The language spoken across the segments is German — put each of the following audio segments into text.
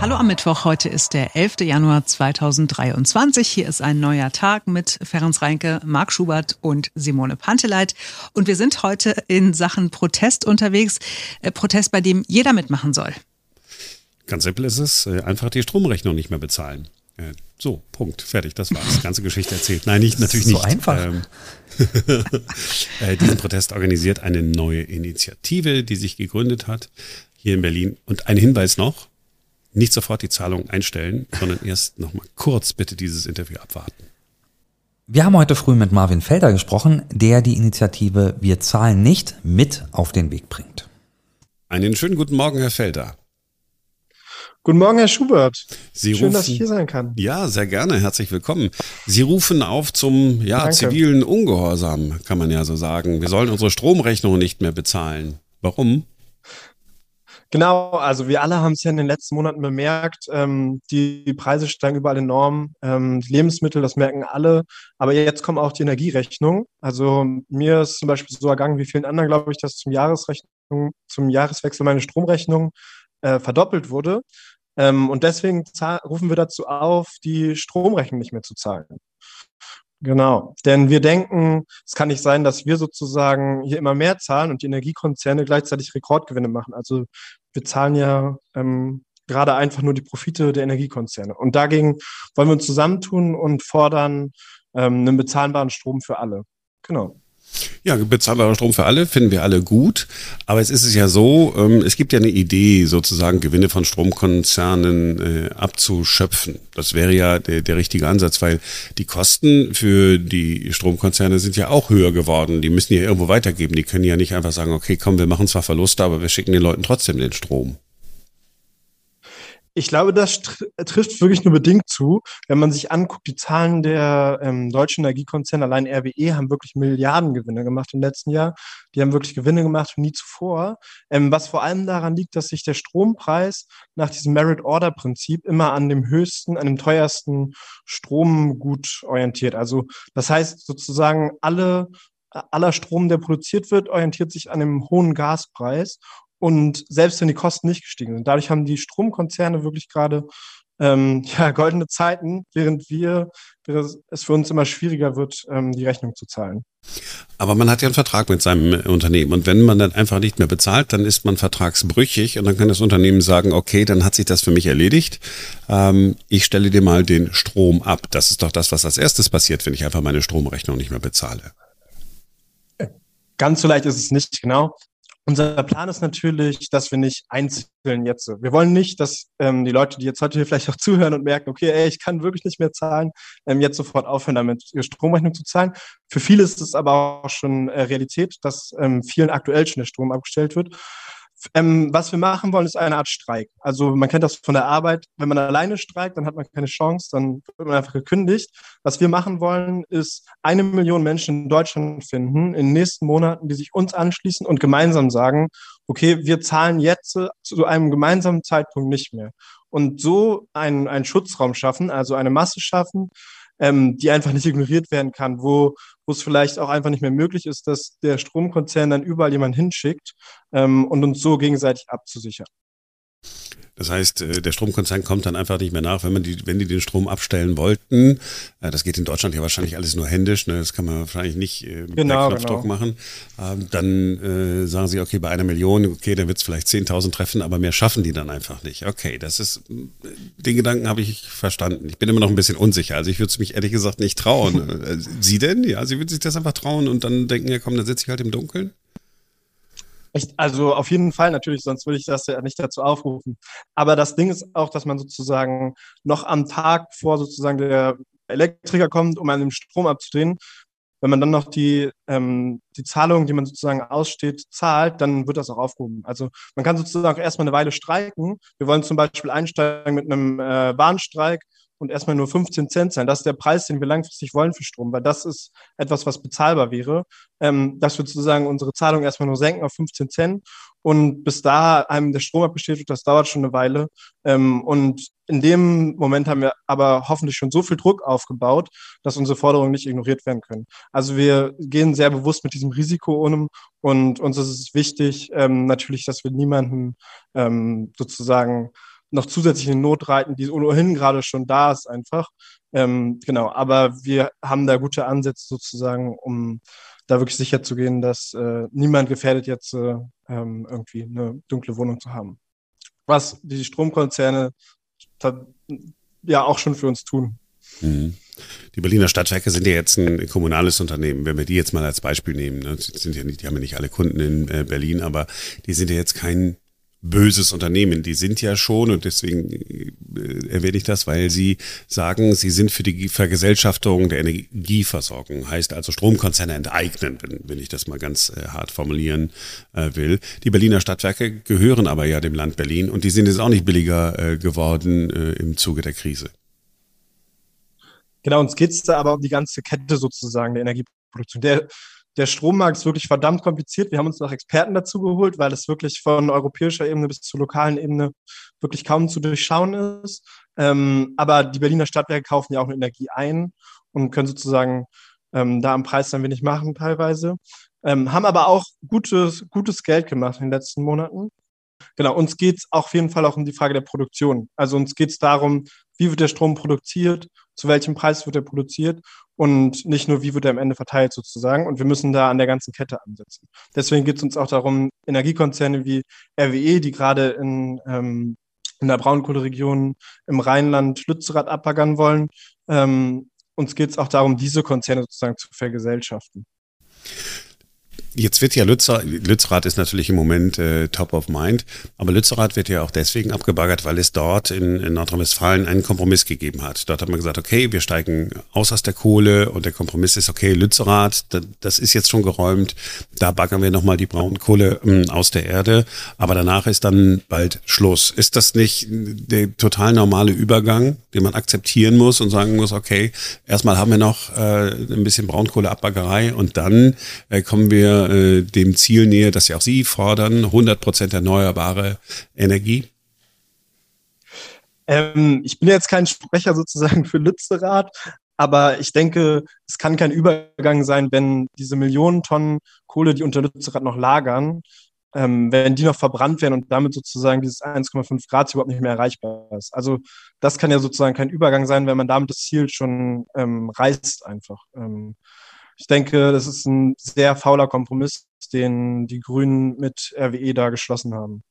Hallo am Mittwoch. Heute ist der 11. Januar 2023. Hier ist ein neuer Tag mit Ferenc Reinke, Marc Schubert und Simone Panteleit. Und wir sind heute in Sachen Protest unterwegs. Äh, Protest, bei dem jeder mitmachen soll. Ganz simpel ist es, äh, einfach die Stromrechnung nicht mehr bezahlen. Äh, so, Punkt, fertig, das war's. Ganze Geschichte erzählt. Nein, nicht, natürlich so nicht. So einfach. Ähm, diesen Protest organisiert eine neue Initiative, die sich gegründet hat hier in Berlin. Und ein Hinweis noch, nicht sofort die Zahlung einstellen, sondern erst nochmal kurz bitte dieses Interview abwarten. Wir haben heute früh mit Marvin Felder gesprochen, der die Initiative Wir zahlen nicht mit auf den Weg bringt. Einen schönen guten Morgen, Herr Felder. Guten Morgen, Herr Schubert. Sie Schön, rufen, dass ich hier sein kann. Ja, sehr gerne. Herzlich willkommen. Sie rufen auf zum ja, Danke. zivilen Ungehorsam, kann man ja so sagen. Wir sollen unsere Stromrechnung nicht mehr bezahlen. Warum? Genau, also wir alle haben es ja in den letzten Monaten bemerkt, ähm, die, Preise steigen überall enorm, ähm, Lebensmittel, das merken alle, aber jetzt kommen auch die Energierechnungen. Also mir ist zum Beispiel so ergangen, wie vielen anderen, glaube ich, dass zum Jahresrechnung, zum Jahreswechsel meine Stromrechnung äh, verdoppelt wurde. Ähm, und deswegen rufen wir dazu auf, die Stromrechnung nicht mehr zu zahlen. Genau, denn wir denken, es kann nicht sein, dass wir sozusagen hier immer mehr zahlen und die Energiekonzerne gleichzeitig Rekordgewinne machen. Also wir zahlen ja ähm, gerade einfach nur die Profite der Energiekonzerne. Und dagegen wollen wir uns zusammentun und fordern ähm, einen bezahlbaren Strom für alle. Genau. Ja, bezahlbarer Strom für alle finden wir alle gut. Aber es ist es ja so, ähm, es gibt ja eine Idee, sozusagen Gewinne von Stromkonzernen äh, abzuschöpfen. Das wäre ja der, der richtige Ansatz, weil die Kosten für die Stromkonzerne sind ja auch höher geworden. Die müssen ja irgendwo weitergeben. Die können ja nicht einfach sagen, okay, komm, wir machen zwar Verluste, aber wir schicken den Leuten trotzdem den Strom. Ich glaube, das trifft wirklich nur bedingt zu. Wenn man sich anguckt, die Zahlen der ähm, deutschen Energiekonzerne, allein RWE, haben wirklich Milliardengewinne gemacht im letzten Jahr. Die haben wirklich Gewinne gemacht wie nie zuvor. Ähm, was vor allem daran liegt, dass sich der Strompreis nach diesem Merit-Order-Prinzip immer an dem höchsten, an dem teuersten Stromgut orientiert. Also das heißt sozusagen, alle aller Strom, der produziert wird, orientiert sich an dem hohen Gaspreis. Und selbst wenn die Kosten nicht gestiegen sind, dadurch haben die Stromkonzerne wirklich gerade ähm, ja, goldene Zeiten, während wir, während es für uns immer schwieriger wird, ähm, die Rechnung zu zahlen. Aber man hat ja einen Vertrag mit seinem Unternehmen und wenn man dann einfach nicht mehr bezahlt, dann ist man vertragsbrüchig und dann kann das Unternehmen sagen, okay, dann hat sich das für mich erledigt. Ähm, ich stelle dir mal den Strom ab. Das ist doch das, was als erstes passiert, wenn ich einfach meine Stromrechnung nicht mehr bezahle. Ganz so leicht ist es nicht, genau. Unser Plan ist natürlich, dass wir nicht einzeln jetzt, wir wollen nicht, dass ähm, die Leute, die jetzt heute hier vielleicht auch zuhören und merken, okay, ey, ich kann wirklich nicht mehr zahlen, ähm, jetzt sofort aufhören, damit ihre Stromrechnung zu zahlen. Für viele ist es aber auch schon äh, Realität, dass ähm, vielen aktuell schon der Strom abgestellt wird. Ähm, was wir machen wollen, ist eine Art Streik. Also man kennt das von der Arbeit. Wenn man alleine streikt, dann hat man keine Chance, dann wird man einfach gekündigt. Was wir machen wollen, ist eine Million Menschen in Deutschland finden in den nächsten Monaten, die sich uns anschließen und gemeinsam sagen, okay, wir zahlen jetzt zu einem gemeinsamen Zeitpunkt nicht mehr. Und so einen, einen Schutzraum schaffen, also eine Masse schaffen, ähm, die einfach nicht ignoriert werden kann, wo, wo es vielleicht auch einfach nicht mehr möglich ist, dass der Stromkonzern dann überall jemanden hinschickt ähm, und uns so gegenseitig abzusichern. Das heißt, äh, der Stromkonzern kommt dann einfach nicht mehr nach, wenn man die, wenn die den Strom abstellen wollten. Äh, das geht in Deutschland ja wahrscheinlich alles nur händisch, ne? das kann man wahrscheinlich nicht äh, mit genau, Knopfdruck genau. machen. Ähm, dann äh, sagen sie, okay, bei einer Million, okay, dann wird es vielleicht 10.000 treffen, aber mehr schaffen die dann einfach nicht. Okay, das ist, den Gedanken habe ich verstanden. Ich bin immer noch ein bisschen unsicher. Also ich würde es mich ehrlich gesagt nicht trauen. sie denn? Ja, Sie würden sich das einfach trauen und dann denken, ja komm, dann sitze ich halt im Dunkeln? Echt, also auf jeden Fall natürlich, sonst würde ich das ja nicht dazu aufrufen. Aber das Ding ist auch, dass man sozusagen noch am Tag vor sozusagen der Elektriker kommt, um einen Strom abzudrehen, wenn man dann noch die, ähm, die Zahlung, die man sozusagen aussteht, zahlt, dann wird das auch aufgehoben. Also man kann sozusagen auch erstmal eine Weile streiken. Wir wollen zum Beispiel einsteigen mit einem äh, Warnstreik und erstmal nur 15 Cent sein. Das ist der Preis, den wir langfristig wollen für Strom, weil das ist etwas, was bezahlbar wäre, ähm, dass wir sozusagen unsere Zahlung erstmal nur senken auf 15 Cent und bis da einem der Strom abgestellt wird, das dauert schon eine Weile. Ähm, und in dem Moment haben wir aber hoffentlich schon so viel Druck aufgebaut, dass unsere Forderungen nicht ignoriert werden können. Also wir gehen sehr bewusst mit diesem Risiko um und uns ist es wichtig, ähm, natürlich, dass wir niemanden ähm, sozusagen noch zusätzlich in Not reiten, die ohnehin gerade schon da ist einfach. Ähm, genau, aber wir haben da gute Ansätze sozusagen, um da wirklich sicher zu gehen, dass äh, niemand gefährdet jetzt äh, ähm, irgendwie eine dunkle Wohnung zu haben. Was die Stromkonzerne ja auch schon für uns tun. Mhm. Die Berliner Stadtwerke sind ja jetzt ein kommunales Unternehmen. Wenn wir die jetzt mal als Beispiel nehmen, ne? sind ja nicht, die haben ja nicht alle Kunden in äh, Berlin, aber die sind ja jetzt kein böses Unternehmen. Die sind ja schon, und deswegen äh, erwähne ich das, weil sie sagen, sie sind für die Vergesellschaftung der Energieversorgung, heißt also Stromkonzerne enteignen, wenn, wenn ich das mal ganz äh, hart formulieren äh, will. Die Berliner Stadtwerke gehören aber ja dem Land Berlin und die sind jetzt auch nicht billiger äh, geworden äh, im Zuge der Krise. Genau, uns geht es da aber um die ganze Kette sozusagen der Energieproduktion. Der der Strommarkt ist wirklich verdammt kompliziert. Wir haben uns noch Experten dazu geholt, weil es wirklich von europäischer Ebene bis zur lokalen Ebene wirklich kaum zu durchschauen ist. Ähm, aber die Berliner Stadtwerke kaufen ja auch Energie ein und können sozusagen ähm, da am Preis ein wenig machen teilweise. Ähm, haben aber auch gutes, gutes Geld gemacht in den letzten Monaten. Genau, uns geht es auf jeden Fall auch um die Frage der Produktion. Also uns geht es darum, wie wird der Strom produziert, zu welchem Preis wird er produziert und nicht nur, wie wird er am Ende verteilt sozusagen. Und wir müssen da an der ganzen Kette ansetzen. Deswegen geht es uns auch darum, Energiekonzerne wie RWE, die gerade in, ähm, in der Braunkohleregion im Rheinland Lützerath abbaggern wollen, ähm, uns geht es auch darum, diese Konzerne sozusagen zu vergesellschaften. Jetzt wird ja Lützer, Lützerath ist natürlich im Moment äh, top of mind, aber Lützerath wird ja auch deswegen abgebaggert, weil es dort in, in Nordrhein-Westfalen einen Kompromiss gegeben hat. Dort hat man gesagt, okay, wir steigen aus aus der Kohle und der Kompromiss ist, okay, Lützerath, da, das ist jetzt schon geräumt, da baggern wir nochmal die Braunkohle äh, aus der Erde, aber danach ist dann bald Schluss. Ist das nicht der total normale Übergang, den man akzeptieren muss und sagen muss, okay, erstmal haben wir noch äh, ein bisschen Braunkohleabbaggerei und dann äh, kommen wir äh, dem Ziel näher, das ja auch Sie fordern, 100 Prozent erneuerbare Energie? Ähm, ich bin jetzt kein Sprecher sozusagen für Lützerath, aber ich denke, es kann kein Übergang sein, wenn diese Millionen Tonnen Kohle, die unter Lützerath noch lagern, ähm, wenn die noch verbrannt werden und damit sozusagen dieses 1,5 Grad überhaupt nicht mehr erreichbar ist. Also das kann ja sozusagen kein Übergang sein, wenn man damit das Ziel schon ähm, reißt einfach. Ähm, ich denke, das ist ein sehr fauler Kompromiss, den die Grünen mit RWE da geschlossen haben.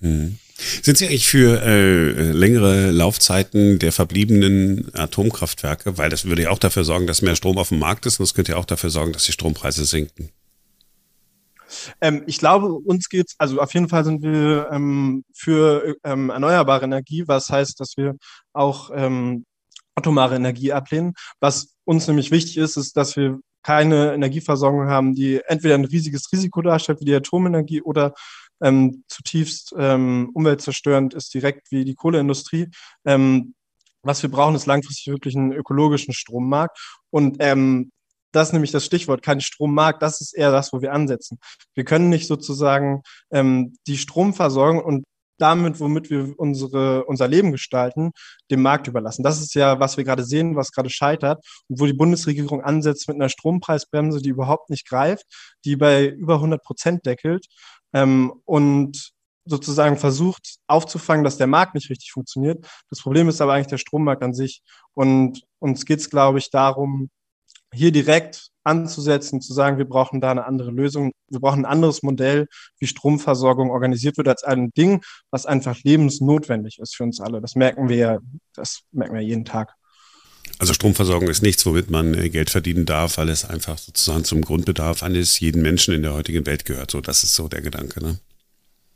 Hm. Sind Sie eigentlich für äh, längere Laufzeiten der verbliebenen Atomkraftwerke? Weil das würde ja auch dafür sorgen, dass mehr Strom auf dem Markt ist und das könnte ja auch dafür sorgen, dass die Strompreise sinken. Ähm, ich glaube, uns geht's, also auf jeden Fall sind wir ähm, für ähm, erneuerbare Energie, was heißt, dass wir auch ähm, atomare Energie ablehnen. Was uns nämlich wichtig ist, ist, dass wir keine Energieversorgung haben, die entweder ein riesiges Risiko darstellt, wie die Atomenergie, oder ähm, zutiefst ähm, umweltzerstörend ist, direkt wie die Kohleindustrie. Ähm, was wir brauchen, ist langfristig wirklich einen ökologischen Strommarkt. Und ähm, das ist nämlich das Stichwort, kein Strommarkt, das ist eher das, wo wir ansetzen. Wir können nicht sozusagen ähm, die Stromversorgung und damit, womit wir unsere, unser Leben gestalten, dem Markt überlassen. Das ist ja, was wir gerade sehen, was gerade scheitert und wo die Bundesregierung ansetzt mit einer Strompreisbremse, die überhaupt nicht greift, die bei über 100 Prozent deckelt ähm, und sozusagen versucht aufzufangen, dass der Markt nicht richtig funktioniert. Das Problem ist aber eigentlich der Strommarkt an sich. Und uns geht es, glaube ich, darum, hier direkt anzusetzen, zu sagen, wir brauchen da eine andere Lösung, wir brauchen ein anderes Modell, wie Stromversorgung organisiert wird, als ein Ding, was einfach lebensnotwendig ist für uns alle. Das merken wir ja, das merken wir jeden Tag. Also Stromversorgung ist nichts, womit man äh, Geld verdienen darf, weil es einfach sozusagen zum Grundbedarf eines jeden Menschen in der heutigen Welt gehört. So, das ist so der Gedanke. Ne?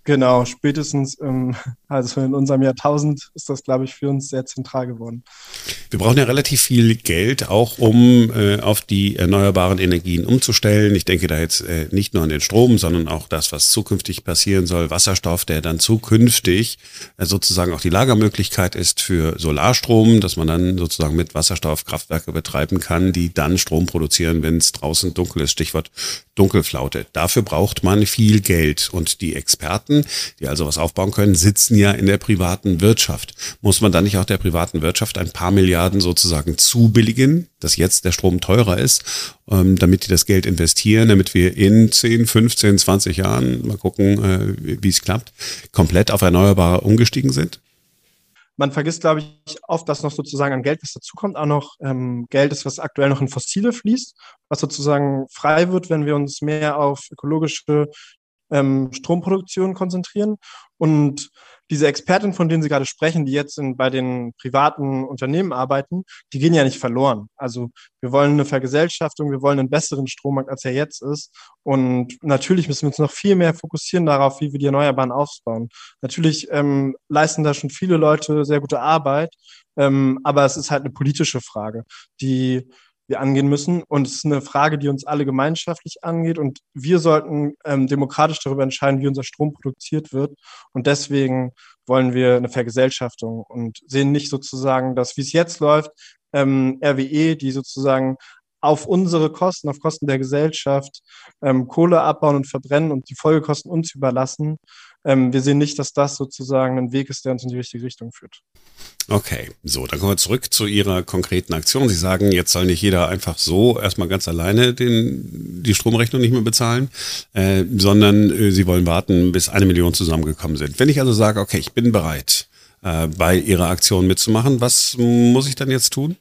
Genau, spätestens ähm, also in unserem Jahrtausend ist das, glaube ich, für uns sehr zentral geworden. Wir brauchen ja relativ viel Geld, auch um äh, auf die erneuerbaren Energien umzustellen. Ich denke da jetzt äh, nicht nur an den Strom, sondern auch das, was zukünftig passieren soll, Wasserstoff, der dann zukünftig äh, sozusagen auch die Lagermöglichkeit ist für Solarstrom, dass man dann sozusagen mit Wasserstoff Kraftwerke betreiben kann, die dann Strom produzieren, wenn es draußen dunkel ist. Stichwort Dunkelflaute. Dafür braucht man viel Geld und die Experten, die also was aufbauen können, sitzen ja in der privaten Wirtschaft. Muss man dann nicht auch der privaten Wirtschaft ein paar Milliarden sozusagen zubilligen, dass jetzt der Strom teurer ist, ähm, damit die das Geld investieren, damit wir in 10, 15, 20 Jahren, mal gucken, äh, wie es klappt, komplett auf Erneuerbare umgestiegen sind? man vergisst, glaube ich, oft, dass noch sozusagen an Geld, was dazukommt, auch noch ähm, Geld ist, was aktuell noch in Fossile fließt, was sozusagen frei wird, wenn wir uns mehr auf ökologische ähm, Stromproduktion konzentrieren. Und diese Experten, von denen Sie gerade sprechen, die jetzt in, bei den privaten Unternehmen arbeiten, die gehen ja nicht verloren. Also wir wollen eine Vergesellschaftung, wir wollen einen besseren Strommarkt, als er jetzt ist. Und natürlich müssen wir uns noch viel mehr fokussieren darauf, wie wir die Erneuerbaren aufbauen. Natürlich ähm, leisten da schon viele Leute sehr gute Arbeit, ähm, aber es ist halt eine politische Frage, die wir angehen müssen. Und es ist eine Frage, die uns alle gemeinschaftlich angeht. Und wir sollten ähm, demokratisch darüber entscheiden, wie unser Strom produziert wird. Und deswegen wollen wir eine Vergesellschaftung und sehen nicht sozusagen, dass, wie es jetzt läuft, ähm, RWE, die sozusagen auf unsere Kosten, auf Kosten der Gesellschaft ähm, Kohle abbauen und verbrennen und die Folgekosten uns überlassen. Ähm, wir sehen nicht, dass das sozusagen ein Weg ist, der uns in die richtige Richtung führt. Okay, so, dann kommen wir zurück zu Ihrer konkreten Aktion. Sie sagen, jetzt soll nicht jeder einfach so erstmal ganz alleine den, die Stromrechnung nicht mehr bezahlen, äh, sondern äh, Sie wollen warten, bis eine Million zusammengekommen sind. Wenn ich also sage, okay, ich bin bereit, äh, bei Ihrer Aktion mitzumachen, was muss ich dann jetzt tun?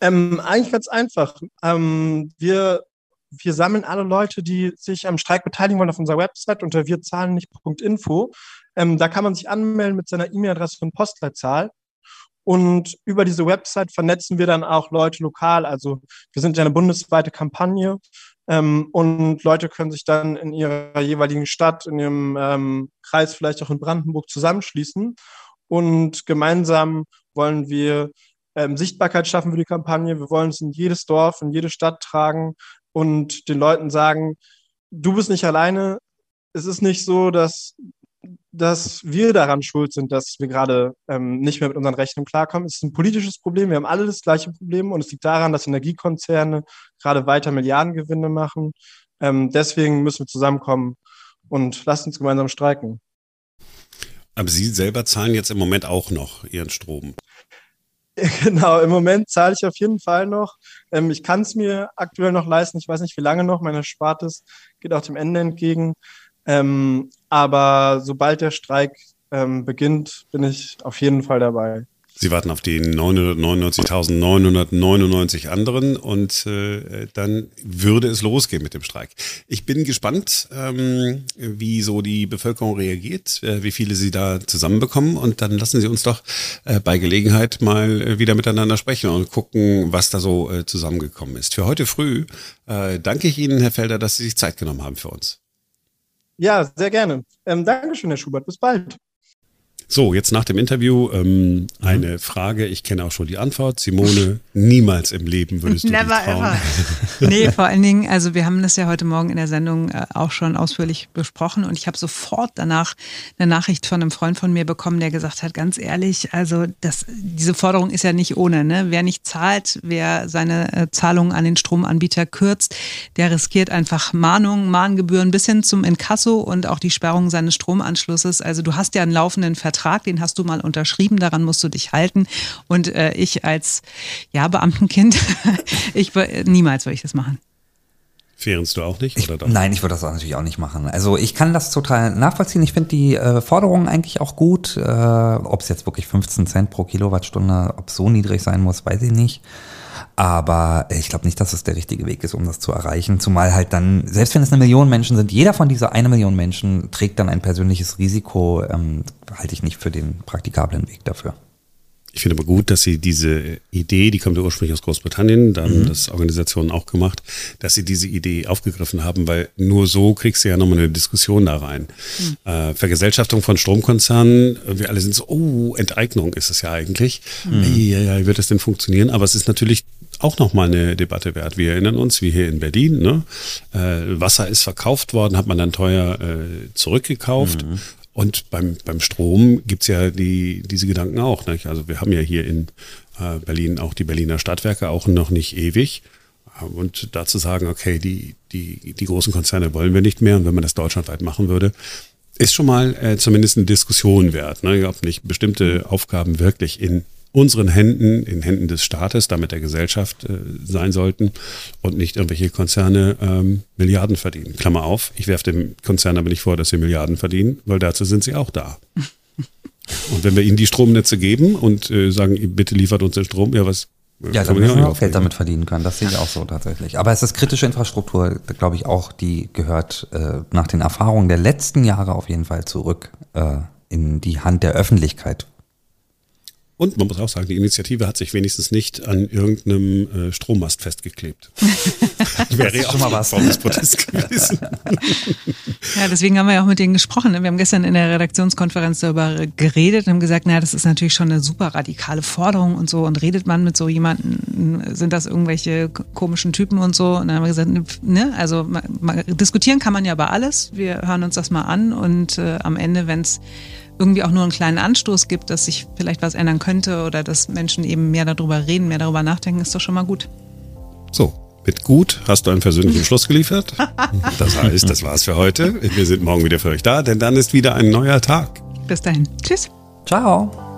Ähm, eigentlich ganz einfach. Ähm, wir, wir sammeln alle Leute, die sich am Streik beteiligen wollen, auf unserer Website unter wirzahlennicht.info. Ähm, da kann man sich anmelden mit seiner E-Mail-Adresse und Postleitzahl. Und über diese Website vernetzen wir dann auch Leute lokal. Also wir sind ja eine bundesweite Kampagne ähm, und Leute können sich dann in ihrer jeweiligen Stadt, in ihrem ähm, Kreis, vielleicht auch in Brandenburg zusammenschließen. Und gemeinsam wollen wir ähm, Sichtbarkeit schaffen für die Kampagne. Wir wollen es in jedes Dorf, in jede Stadt tragen und den Leuten sagen, du bist nicht alleine. Es ist nicht so, dass dass wir daran schuld sind, dass wir gerade ähm, nicht mehr mit unseren Rechnungen klarkommen. Es ist ein politisches Problem. Wir haben alle das gleiche Problem und es liegt daran, dass Energiekonzerne gerade weiter Milliardengewinne machen. Ähm, deswegen müssen wir zusammenkommen und lasst uns gemeinsam streiken. Aber Sie selber zahlen jetzt im Moment auch noch Ihren Strom. Genau, im Moment zahle ich auf jeden Fall noch. Ähm, ich kann es mir aktuell noch leisten. Ich weiß nicht, wie lange noch. Meine Spartes geht auch dem Ende entgegen. Ähm, aber sobald der Streik ähm, beginnt, bin ich auf jeden Fall dabei. Sie warten auf die 999.999 anderen und äh, dann würde es losgehen mit dem Streik. Ich bin gespannt, ähm, wie so die Bevölkerung reagiert, äh, wie viele Sie da zusammenbekommen und dann lassen Sie uns doch äh, bei Gelegenheit mal äh, wieder miteinander sprechen und gucken, was da so äh, zusammengekommen ist. Für heute früh äh, danke ich Ihnen, Herr Felder, dass Sie sich Zeit genommen haben für uns. Ja, sehr gerne. Ähm, Dankeschön, Herr Schubert. Bis bald. So, jetzt nach dem Interview ähm, eine mhm. Frage. Ich kenne auch schon die Antwort. Simone, niemals im Leben würdest du Never dich trauen. Ever. Nee, vor allen Dingen, also wir haben das ja heute Morgen in der Sendung äh, auch schon ausführlich besprochen und ich habe sofort danach eine Nachricht von einem Freund von mir bekommen, der gesagt hat, ganz ehrlich, also das, diese Forderung ist ja nicht ohne. Ne? Wer nicht zahlt, wer seine äh, Zahlungen an den Stromanbieter kürzt, der riskiert einfach Mahnungen, Mahngebühren bis hin zum Inkasso und auch die Sperrung seines Stromanschlusses. Also du hast ja einen laufenden Vertrag Vertrag, den hast du mal unterschrieben, daran musst du dich halten. Und äh, ich als ja, Beamtenkind, ich niemals würde ich das machen. Fehrens du auch nicht? Ich, nein, ich würde das auch natürlich auch nicht machen. Also ich kann das total nachvollziehen. Ich finde die äh, Forderungen eigentlich auch gut. Äh, ob es jetzt wirklich 15 Cent pro Kilowattstunde, ob so niedrig sein muss, weiß ich nicht. Aber ich glaube nicht, dass es der richtige Weg ist, um das zu erreichen. Zumal halt dann, selbst wenn es eine Million Menschen sind, jeder von dieser eine Million Menschen trägt dann ein persönliches Risiko, ähm, halte ich nicht für den praktikablen Weg dafür. Ich finde aber gut, dass Sie diese Idee, die kommt ja ursprünglich aus Großbritannien, da haben mhm. das Organisationen auch gemacht, dass Sie diese Idee aufgegriffen haben, weil nur so kriegst du ja nochmal eine Diskussion da rein. Mhm. Äh, Vergesellschaftung von Stromkonzernen, wir alle sind so, oh, Enteignung ist es ja eigentlich. Mhm. Ja, ja, wie wird das denn funktionieren? Aber es ist natürlich auch nochmal eine Debatte wert. Wir erinnern uns, wie hier in Berlin, ne? Äh, Wasser ist verkauft worden, hat man dann teuer äh, zurückgekauft. Mhm. Und beim, beim Strom gibt's ja die, diese Gedanken auch. Nicht? Also wir haben ja hier in äh, Berlin auch die Berliner Stadtwerke auch noch nicht ewig. Und dazu sagen, okay, die, die, die großen Konzerne wollen wir nicht mehr. Und wenn man das deutschlandweit machen würde, ist schon mal äh, zumindest eine Diskussion wert, ne? ob nicht bestimmte Aufgaben wirklich in unseren Händen, in Händen des Staates, damit der Gesellschaft äh, sein sollten und nicht irgendwelche Konzerne ähm, Milliarden verdienen. Klammer auf, ich werfe dem Konzern aber nicht vor, dass sie Milliarden verdienen, weil dazu sind sie auch da. Und wenn wir ihnen die Stromnetze geben und äh, sagen, bitte liefert uns den Strom, ja, was ja, dann müssen wir auch Geld damit verdienen können. Das sehe ich auch so tatsächlich. Aber es ist kritische Infrastruktur, glaube ich auch, die gehört äh, nach den Erfahrungen der letzten Jahre auf jeden Fall zurück äh, in die Hand der Öffentlichkeit. Und man muss auch sagen, die Initiative hat sich wenigstens nicht an irgendeinem äh, Strommast festgeklebt. Wäre ja schon mal was. Protest gewesen. ja, deswegen haben wir ja auch mit denen gesprochen. Ne? Wir haben gestern in der Redaktionskonferenz darüber geredet und haben gesagt, naja, das ist natürlich schon eine super radikale Forderung und so. Und redet man mit so jemanden, sind das irgendwelche komischen Typen und so? Und dann haben wir gesagt, ne, also mal, mal, diskutieren kann man ja über alles. Wir hören uns das mal an und äh, am Ende, wenn es irgendwie auch nur einen kleinen Anstoß gibt, dass sich vielleicht was ändern könnte oder dass Menschen eben mehr darüber reden, mehr darüber nachdenken, ist doch schon mal gut. So, mit gut hast du einen persönlichen Schluss geliefert. Das heißt, das war's für heute. Wir sind morgen wieder für euch da, denn dann ist wieder ein neuer Tag. Bis dahin. Tschüss. Ciao.